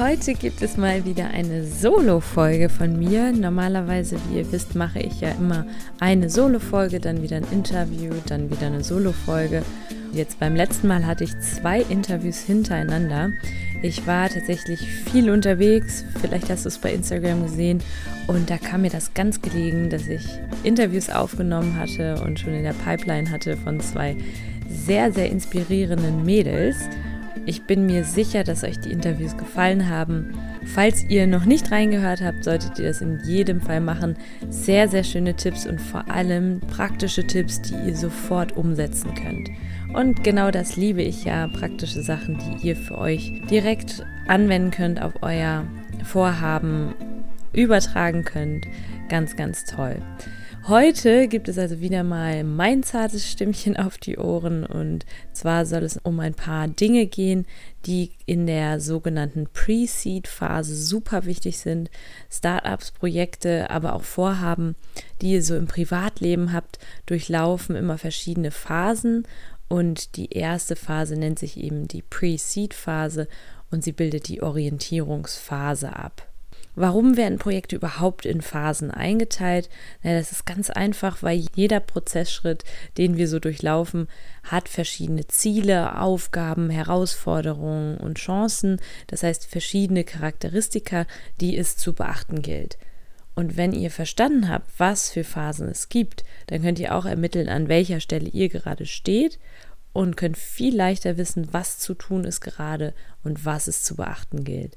Heute gibt es mal wieder eine Solo-Folge von mir. Normalerweise, wie ihr wisst, mache ich ja immer eine Solo-Folge, dann wieder ein Interview, dann wieder eine Solo-Folge. Jetzt beim letzten Mal hatte ich zwei Interviews hintereinander. Ich war tatsächlich viel unterwegs, vielleicht hast du es bei Instagram gesehen und da kam mir das ganz gelegen, dass ich Interviews aufgenommen hatte und schon in der Pipeline hatte von zwei sehr, sehr inspirierenden Mädels. Ich bin mir sicher, dass euch die Interviews gefallen haben. Falls ihr noch nicht reingehört habt, solltet ihr das in jedem Fall machen. Sehr, sehr schöne Tipps und vor allem praktische Tipps, die ihr sofort umsetzen könnt. Und genau das liebe ich ja, praktische Sachen, die ihr für euch direkt anwenden könnt, auf euer Vorhaben übertragen könnt. Ganz, ganz toll. Heute gibt es also wieder mal mein zartes Stimmchen auf die Ohren und zwar soll es um ein paar Dinge gehen, die in der sogenannten Pre-Seed-Phase super wichtig sind. Startups, Projekte, aber auch Vorhaben, die ihr so im Privatleben habt, durchlaufen immer verschiedene Phasen und die erste Phase nennt sich eben die Pre-Seed-Phase und sie bildet die Orientierungsphase ab. Warum werden Projekte überhaupt in Phasen eingeteilt? Na, das ist ganz einfach, weil jeder Prozessschritt, den wir so durchlaufen, hat verschiedene Ziele, Aufgaben, Herausforderungen und Chancen. Das heißt verschiedene Charakteristika, die es zu beachten gilt. Und wenn ihr verstanden habt, was für Phasen es gibt, dann könnt ihr auch ermitteln, an welcher Stelle ihr gerade steht und könnt viel leichter wissen, was zu tun ist gerade und was es zu beachten gilt.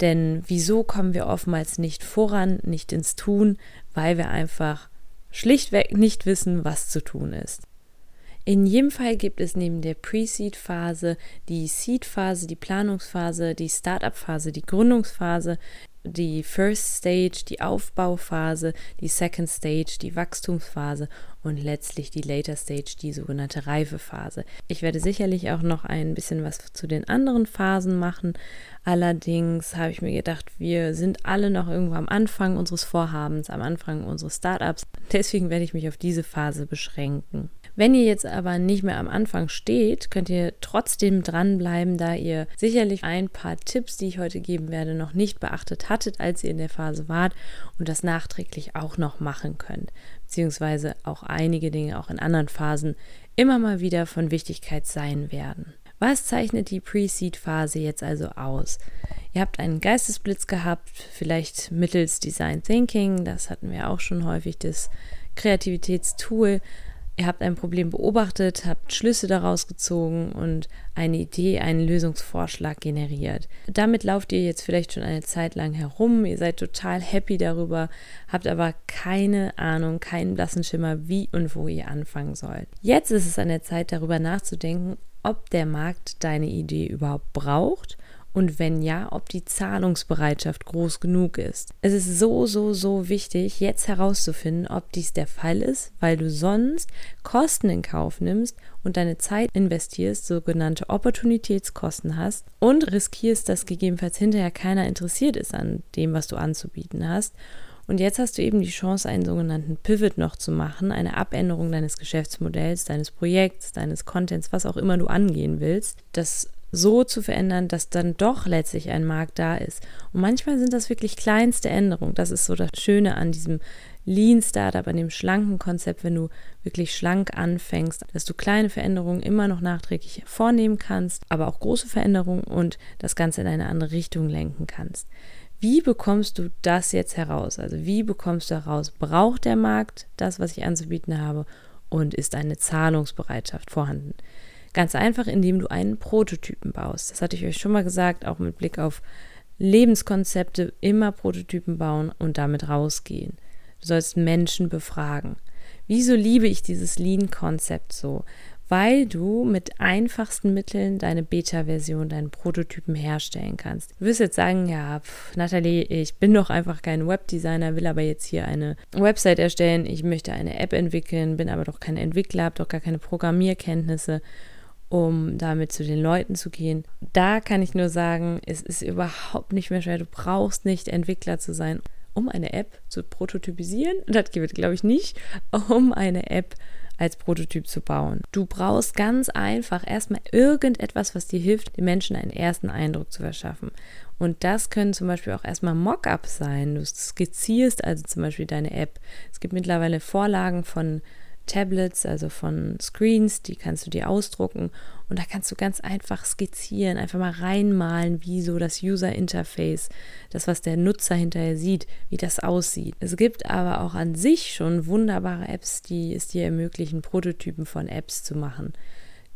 Denn wieso kommen wir oftmals nicht voran, nicht ins Tun? Weil wir einfach schlichtweg nicht wissen, was zu tun ist. In jedem Fall gibt es neben der Pre-Seed-Phase die Seed-Phase, die Planungsphase, die Startup-Phase, die Gründungsphase, die First Stage, die Aufbauphase, die Second Stage, die Wachstumsphase und letztlich die Later Stage, die sogenannte Reifephase. Ich werde sicherlich auch noch ein bisschen was zu den anderen Phasen machen. Allerdings habe ich mir gedacht, wir sind alle noch irgendwo am Anfang unseres Vorhabens, am Anfang unseres Startups. Deswegen werde ich mich auf diese Phase beschränken. Wenn ihr jetzt aber nicht mehr am Anfang steht, könnt ihr trotzdem dranbleiben, da ihr sicherlich ein paar Tipps, die ich heute geben werde, noch nicht beachtet hattet, als ihr in der Phase wart und das nachträglich auch noch machen könnt. Beziehungsweise auch einige Dinge auch in anderen Phasen immer mal wieder von Wichtigkeit sein werden. Was zeichnet die Pre-Seed-Phase jetzt also aus? Ihr habt einen Geistesblitz gehabt, vielleicht mittels Design Thinking, das hatten wir auch schon häufig, das Kreativitätstool Ihr habt ein Problem beobachtet, habt Schlüsse daraus gezogen und eine Idee, einen Lösungsvorschlag generiert. Damit lauft ihr jetzt vielleicht schon eine Zeit lang herum, ihr seid total happy darüber, habt aber keine Ahnung, keinen blassen Schimmer, wie und wo ihr anfangen sollt. Jetzt ist es an der Zeit, darüber nachzudenken, ob der Markt deine Idee überhaupt braucht und wenn ja, ob die Zahlungsbereitschaft groß genug ist. Es ist so, so, so wichtig, jetzt herauszufinden, ob dies der Fall ist, weil du sonst Kosten in Kauf nimmst und deine Zeit investierst, sogenannte Opportunitätskosten hast und riskierst, dass gegebenenfalls hinterher keiner interessiert ist an dem, was du anzubieten hast. Und jetzt hast du eben die Chance, einen sogenannten Pivot noch zu machen, eine Abänderung deines Geschäftsmodells, deines Projekts, deines Contents, was auch immer du angehen willst. Das so zu verändern, dass dann doch letztlich ein Markt da ist. Und manchmal sind das wirklich kleinste Änderungen. Das ist so das Schöne an diesem Lean Startup, an dem schlanken Konzept, wenn du wirklich schlank anfängst, dass du kleine Veränderungen immer noch nachträglich vornehmen kannst, aber auch große Veränderungen und das Ganze in eine andere Richtung lenken kannst. Wie bekommst du das jetzt heraus? Also wie bekommst du heraus, braucht der Markt das, was ich anzubieten habe und ist eine Zahlungsbereitschaft vorhanden? Ganz einfach, indem du einen Prototypen baust. Das hatte ich euch schon mal gesagt, auch mit Blick auf Lebenskonzepte, immer Prototypen bauen und damit rausgehen. Du sollst Menschen befragen. Wieso liebe ich dieses Lean-Konzept so? weil du mit einfachsten Mitteln deine Beta-Version, deinen Prototypen herstellen kannst. Du wirst jetzt sagen, ja, pff, Nathalie, ich bin doch einfach kein Webdesigner, will aber jetzt hier eine Website erstellen, ich möchte eine App entwickeln, bin aber doch kein Entwickler, habe doch gar keine Programmierkenntnisse um damit zu den Leuten zu gehen. Da kann ich nur sagen, es ist überhaupt nicht mehr schwer. Du brauchst nicht Entwickler zu sein, um eine App zu prototypisieren. Das geht, glaube ich, nicht, um eine App als Prototyp zu bauen. Du brauchst ganz einfach erstmal irgendetwas, was dir hilft, den Menschen einen ersten Eindruck zu verschaffen. Und das können zum Beispiel auch erstmal Mockups sein. Du skizzierst also zum Beispiel deine App. Es gibt mittlerweile Vorlagen von Tablets, also von Screens, die kannst du dir ausdrucken und da kannst du ganz einfach skizzieren, einfach mal reinmalen, wie so das User Interface, das, was der Nutzer hinterher sieht, wie das aussieht. Es gibt aber auch an sich schon wunderbare Apps, die es dir ermöglichen, Prototypen von Apps zu machen.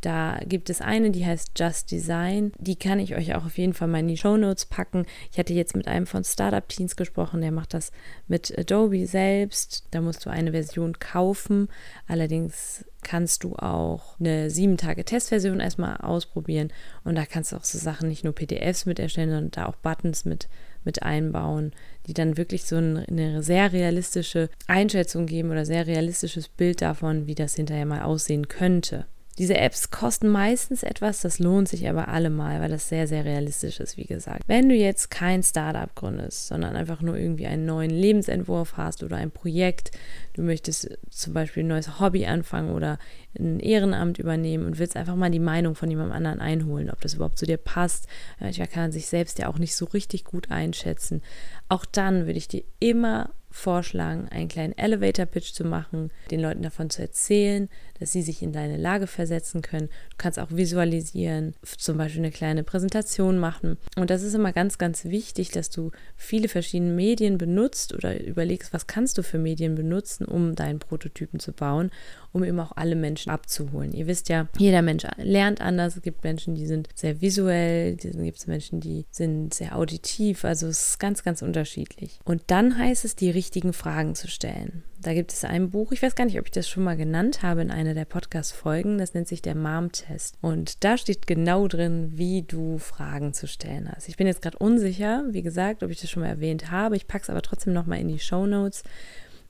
Da gibt es eine, die heißt Just Design. Die kann ich euch auch auf jeden Fall mal in die Show Notes packen. Ich hatte jetzt mit einem von Startup Teens gesprochen, der macht das mit Adobe selbst. Da musst du eine Version kaufen. Allerdings kannst du auch eine sieben Tage Testversion erstmal ausprobieren und da kannst du auch so Sachen nicht nur PDFs mit erstellen, sondern da auch Buttons mit mit einbauen, die dann wirklich so eine sehr realistische Einschätzung geben oder sehr realistisches Bild davon, wie das hinterher mal aussehen könnte. Diese Apps kosten meistens etwas, das lohnt sich aber allemal, weil das sehr, sehr realistisch ist, wie gesagt. Wenn du jetzt kein Startup gründest, sondern einfach nur irgendwie einen neuen Lebensentwurf hast oder ein Projekt, du möchtest zum Beispiel ein neues Hobby anfangen oder ein Ehrenamt übernehmen und willst einfach mal die Meinung von jemandem anderen einholen, ob das überhaupt zu dir passt. Manchmal kann man sich selbst ja auch nicht so richtig gut einschätzen. Auch dann würde ich dir immer vorschlagen, einen kleinen Elevator-Pitch zu machen, den Leuten davon zu erzählen, dass sie sich in deine Lage versetzen können. Du kannst auch visualisieren, zum Beispiel eine kleine Präsentation machen. Und das ist immer ganz, ganz wichtig, dass du viele verschiedene Medien benutzt oder überlegst, was kannst du für Medien benutzen, um deinen Prototypen zu bauen, um eben auch alle Menschen abzuholen. Ihr wisst ja, jeder Mensch lernt anders. Es gibt Menschen, die sind sehr visuell, dann gibt es Menschen, die sind sehr auditiv. Also es ist ganz, ganz unterschiedlich. Und dann heißt es, die richtigen Fragen zu stellen. Da gibt es ein Buch, ich weiß gar nicht, ob ich das schon mal genannt habe in einer der Podcast-Folgen, das nennt sich der Mom-Test. Und da steht genau drin, wie du Fragen zu stellen hast. Ich bin jetzt gerade unsicher, wie gesagt, ob ich das schon mal erwähnt habe. Ich packe es aber trotzdem nochmal in die Show Notes.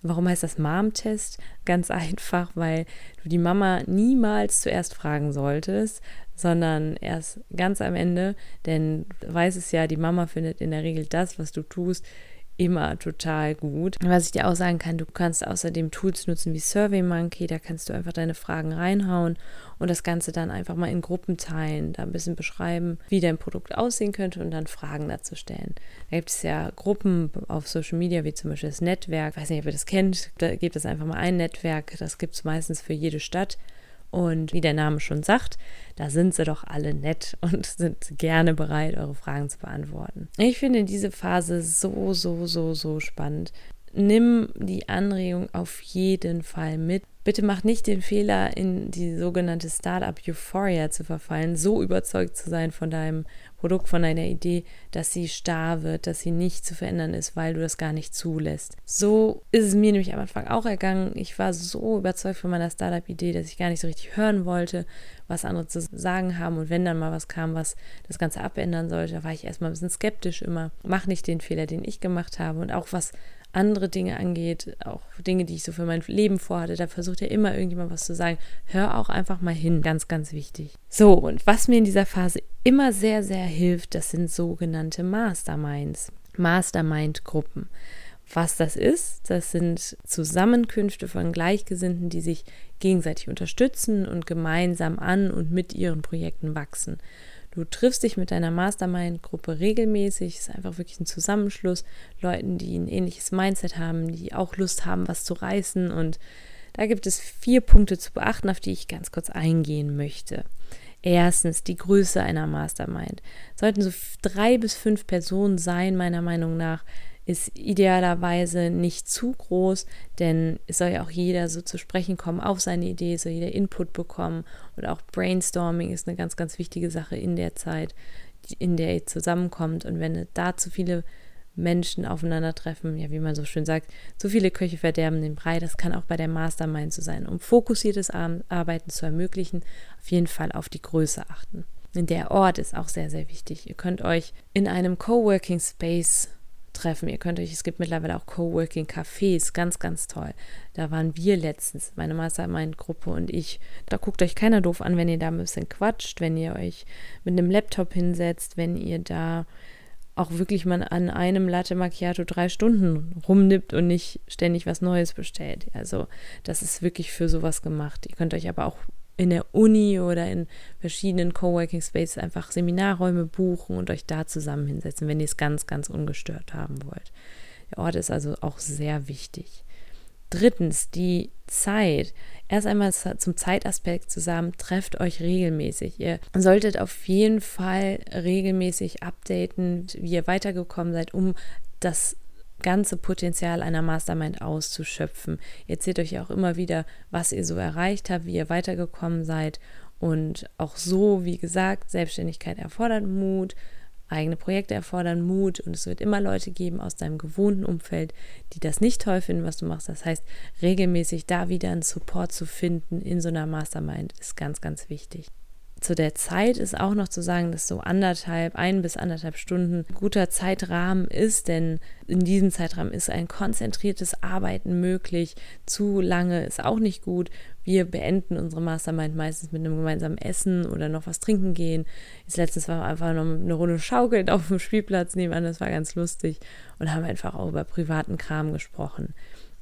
Warum heißt das Mom-Test? Ganz einfach, weil du die Mama niemals zuerst fragen solltest, sondern erst ganz am Ende, denn du weißt es ja, die Mama findet in der Regel das, was du tust, immer total gut. Was ich dir auch sagen kann, du kannst außerdem Tools nutzen wie SurveyMonkey, da kannst du einfach deine Fragen reinhauen und das Ganze dann einfach mal in Gruppen teilen, da ein bisschen beschreiben, wie dein Produkt aussehen könnte und dann Fragen dazu stellen. Da gibt es ja Gruppen auf Social Media, wie zum Beispiel das Netzwerk, ich weiß nicht, ob ihr das kennt, da gibt es einfach mal ein Netzwerk, das gibt es meistens für jede Stadt und wie der Name schon sagt, da sind sie doch alle nett und sind gerne bereit, eure Fragen zu beantworten. Ich finde diese Phase so, so, so, so spannend. Nimm die Anregung auf jeden Fall mit. Bitte mach nicht den Fehler, in die sogenannte Startup Euphoria zu verfallen, so überzeugt zu sein von deinem Produkt, von deiner Idee, dass sie starr wird, dass sie nicht zu verändern ist, weil du das gar nicht zulässt. So ist es mir nämlich am Anfang auch ergangen. Ich war so überzeugt von meiner Startup-Idee, dass ich gar nicht so richtig hören wollte, was andere zu sagen haben. Und wenn dann mal was kam, was das Ganze abändern sollte, war ich erstmal ein bisschen skeptisch immer. Mach nicht den Fehler, den ich gemacht habe und auch was andere Dinge angeht, auch Dinge, die ich so für mein Leben vorhatte, da versucht ja immer irgendjemand was zu sagen. Hör auch einfach mal hin, ganz, ganz wichtig. So, und was mir in dieser Phase immer sehr, sehr hilft, das sind sogenannte Masterminds, Mastermind-Gruppen. Was das ist, das sind Zusammenkünfte von Gleichgesinnten, die sich gegenseitig unterstützen und gemeinsam an und mit ihren Projekten wachsen. Du triffst dich mit deiner Mastermind-Gruppe regelmäßig. Es ist einfach wirklich ein Zusammenschluss. Leuten, die ein ähnliches Mindset haben, die auch Lust haben, was zu reißen. Und da gibt es vier Punkte zu beachten, auf die ich ganz kurz eingehen möchte. Erstens die Größe einer Mastermind. Sollten so drei bis fünf Personen sein, meiner Meinung nach, ist idealerweise nicht zu groß, denn es soll ja auch jeder so zu sprechen kommen auf seine Idee, soll jeder Input bekommen und auch Brainstorming ist eine ganz, ganz wichtige Sache in der Zeit, in der ihr zusammenkommt und wenn da zu viele Menschen aufeinandertreffen, ja, wie man so schön sagt, zu viele Köche verderben den Brei. Das kann auch bei der Mastermind so sein, um fokussiertes Arbeiten zu ermöglichen, auf jeden Fall auf die Größe achten. Der Ort ist auch sehr, sehr wichtig. Ihr könnt euch in einem Coworking Space treffen. Ihr könnt euch, es gibt mittlerweile auch Coworking Cafés, ganz, ganz toll. Da waren wir letztens, meine Mastermind-Gruppe und ich. Da guckt euch keiner doof an, wenn ihr da ein bisschen quatscht, wenn ihr euch mit einem Laptop hinsetzt, wenn ihr da auch wirklich mal an einem Latte Macchiato drei Stunden rumnippt und nicht ständig was Neues bestellt. Also das ist wirklich für sowas gemacht. Ihr könnt euch aber auch in der Uni oder in verschiedenen Coworking Spaces einfach Seminarräume buchen und euch da zusammen hinsetzen, wenn ihr es ganz, ganz ungestört haben wollt. Der Ort ist also auch sehr wichtig. Drittens, die Zeit. Erst einmal zum Zeitaspekt zusammen, trefft euch regelmäßig. Ihr solltet auf jeden Fall regelmäßig updaten, wie ihr weitergekommen seid, um das ganze Potenzial einer Mastermind auszuschöpfen. Ihr erzählt euch auch immer wieder, was ihr so erreicht habt, wie ihr weitergekommen seid. Und auch so, wie gesagt, Selbstständigkeit erfordert Mut, eigene Projekte erfordern Mut und es wird immer Leute geben aus deinem gewohnten Umfeld, die das nicht toll finden, was du machst. Das heißt, regelmäßig da wieder einen Support zu finden in so einer Mastermind ist ganz, ganz wichtig zu der Zeit ist auch noch zu sagen, dass so anderthalb, ein bis anderthalb Stunden guter Zeitrahmen ist, denn in diesem Zeitrahmen ist ein konzentriertes Arbeiten möglich. Zu lange ist auch nicht gut. Wir beenden unsere Mastermind meistens mit einem gemeinsamen Essen oder noch was trinken gehen. Jetzt letztens wir einfach noch eine Runde schaukeln auf dem Spielplatz nebenan, das war ganz lustig und haben einfach auch über privaten Kram gesprochen.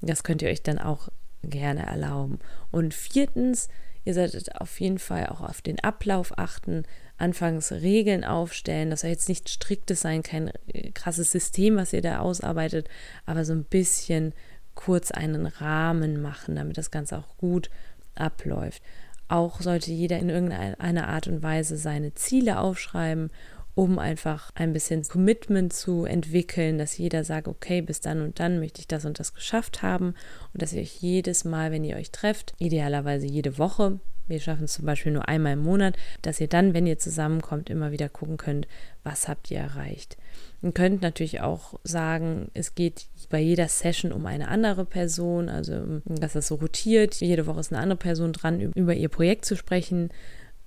Das könnt ihr euch dann auch gerne erlauben. Und viertens, Ihr solltet auf jeden Fall auch auf den Ablauf achten, anfangs Regeln aufstellen. Das soll jetzt nicht striktes sein, kein äh, krasses System, was ihr da ausarbeitet, aber so ein bisschen kurz einen Rahmen machen, damit das Ganze auch gut abläuft. Auch sollte jeder in irgendeiner Art und Weise seine Ziele aufschreiben um einfach ein bisschen Commitment zu entwickeln, dass jeder sagt, okay, bis dann und dann möchte ich das und das geschafft haben und dass ihr euch jedes Mal, wenn ihr euch trefft, idealerweise jede Woche, wir schaffen es zum Beispiel nur einmal im Monat, dass ihr dann, wenn ihr zusammenkommt, immer wieder gucken könnt, was habt ihr erreicht. Ihr könnt natürlich auch sagen, es geht bei jeder Session um eine andere Person, also dass das so rotiert. Jede Woche ist eine andere Person dran, über ihr Projekt zu sprechen.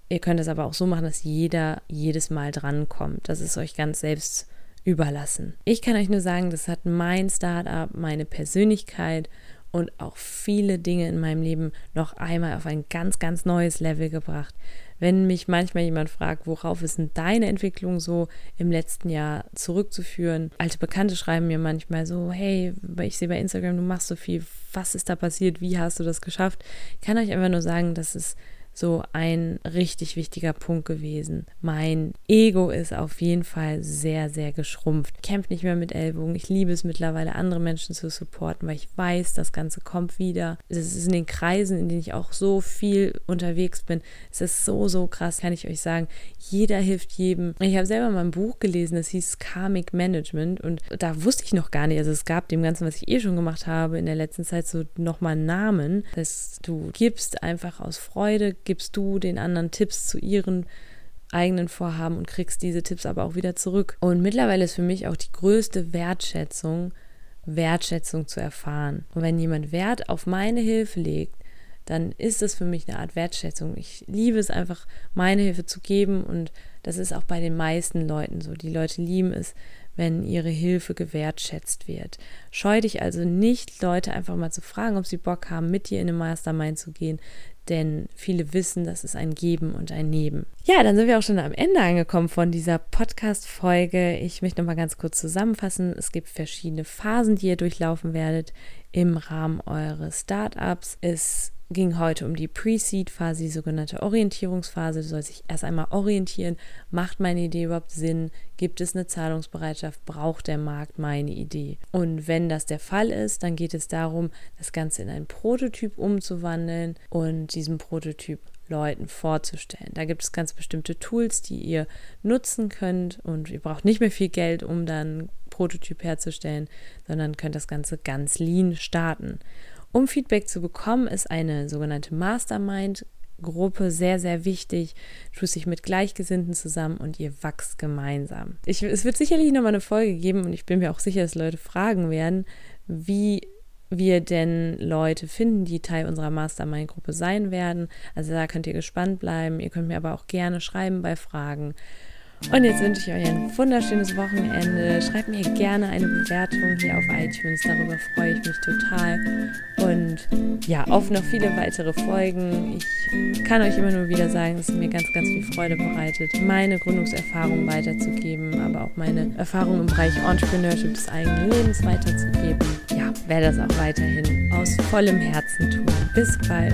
Ihr könnt es aber auch so machen, dass jeder jedes Mal drankommt. Das ist euch ganz selbst überlassen. Ich kann euch nur sagen, das hat mein Startup, meine Persönlichkeit und auch viele Dinge in meinem Leben noch einmal auf ein ganz, ganz neues Level gebracht. Wenn mich manchmal jemand fragt, worauf ist denn deine Entwicklung so im letzten Jahr zurückzuführen? Alte Bekannte schreiben mir manchmal so, hey, ich sehe bei Instagram, du machst so viel, was ist da passiert, wie hast du das geschafft? Ich kann euch einfach nur sagen, dass es so ein richtig wichtiger Punkt gewesen. Mein Ego ist auf jeden Fall sehr, sehr geschrumpft. Ich kämpfe nicht mehr mit Ellbogen. Ich liebe es mittlerweile, andere Menschen zu supporten, weil ich weiß, das Ganze kommt wieder. Es ist in den Kreisen, in denen ich auch so viel unterwegs bin. Es ist so, so krass, kann ich euch sagen. Jeder hilft jedem. Ich habe selber mal ein Buch gelesen, das hieß Karmic Management und da wusste ich noch gar nicht, also es gab dem Ganzen, was ich eh schon gemacht habe, in der letzten Zeit so nochmal Namen, dass du gibst einfach aus Freude, gibst du den anderen Tipps zu ihren eigenen Vorhaben und kriegst diese Tipps aber auch wieder zurück. Und mittlerweile ist für mich auch die größte Wertschätzung, Wertschätzung zu erfahren. Und wenn jemand Wert auf meine Hilfe legt, dann ist es für mich eine Art Wertschätzung. Ich liebe es einfach, meine Hilfe zu geben und das ist auch bei den meisten Leuten so. Die Leute lieben es, wenn ihre Hilfe gewertschätzt wird. Scheu dich also nicht, Leute einfach mal zu fragen, ob sie Bock haben, mit dir in eine Mastermind zu gehen denn viele wissen, das ist ein Geben und ein Nehmen. Ja, dann sind wir auch schon am Ende angekommen von dieser Podcast-Folge. Ich möchte noch mal ganz kurz zusammenfassen. Es gibt verschiedene Phasen, die ihr durchlaufen werdet im Rahmen eures Startups. Es ging heute um die Pre-Seed-Phase, die sogenannte Orientierungsphase. Du sollst dich erst einmal orientieren. Macht meine Idee überhaupt Sinn? Gibt es eine Zahlungsbereitschaft? Braucht der Markt meine Idee? Und wenn das der Fall ist, dann geht es darum, das Ganze in einen Prototyp umzuwandeln und diesen Prototyp Leuten vorzustellen. Da gibt es ganz bestimmte Tools, die ihr nutzen könnt und ihr braucht nicht mehr viel Geld, um dann Prototyp herzustellen, sondern könnt das Ganze ganz lean starten. Um Feedback zu bekommen, ist eine sogenannte Mastermind Gruppe sehr, sehr wichtig. Tust dich mit Gleichgesinnten zusammen und ihr wachst gemeinsam. Ich, es wird sicherlich nochmal eine Folge geben und ich bin mir auch sicher, dass Leute fragen werden, wie wir denn Leute finden, die Teil unserer Mastermind-Gruppe sein werden. Also da könnt ihr gespannt bleiben. Ihr könnt mir aber auch gerne schreiben bei Fragen. Und jetzt wünsche ich euch ein wunderschönes Wochenende. Schreibt mir gerne eine Bewertung hier auf iTunes. Darüber freue ich mich total. Und ja, auf noch viele weitere Folgen. Ich kann euch immer nur wieder sagen, dass es mir ganz, ganz viel Freude bereitet, meine Gründungserfahrung weiterzugeben, aber auch meine Erfahrung im Bereich Entrepreneurship des eigenen Lebens weiterzugeben. Ja, werde das auch weiterhin aus vollem Herzen tun. Bis bald.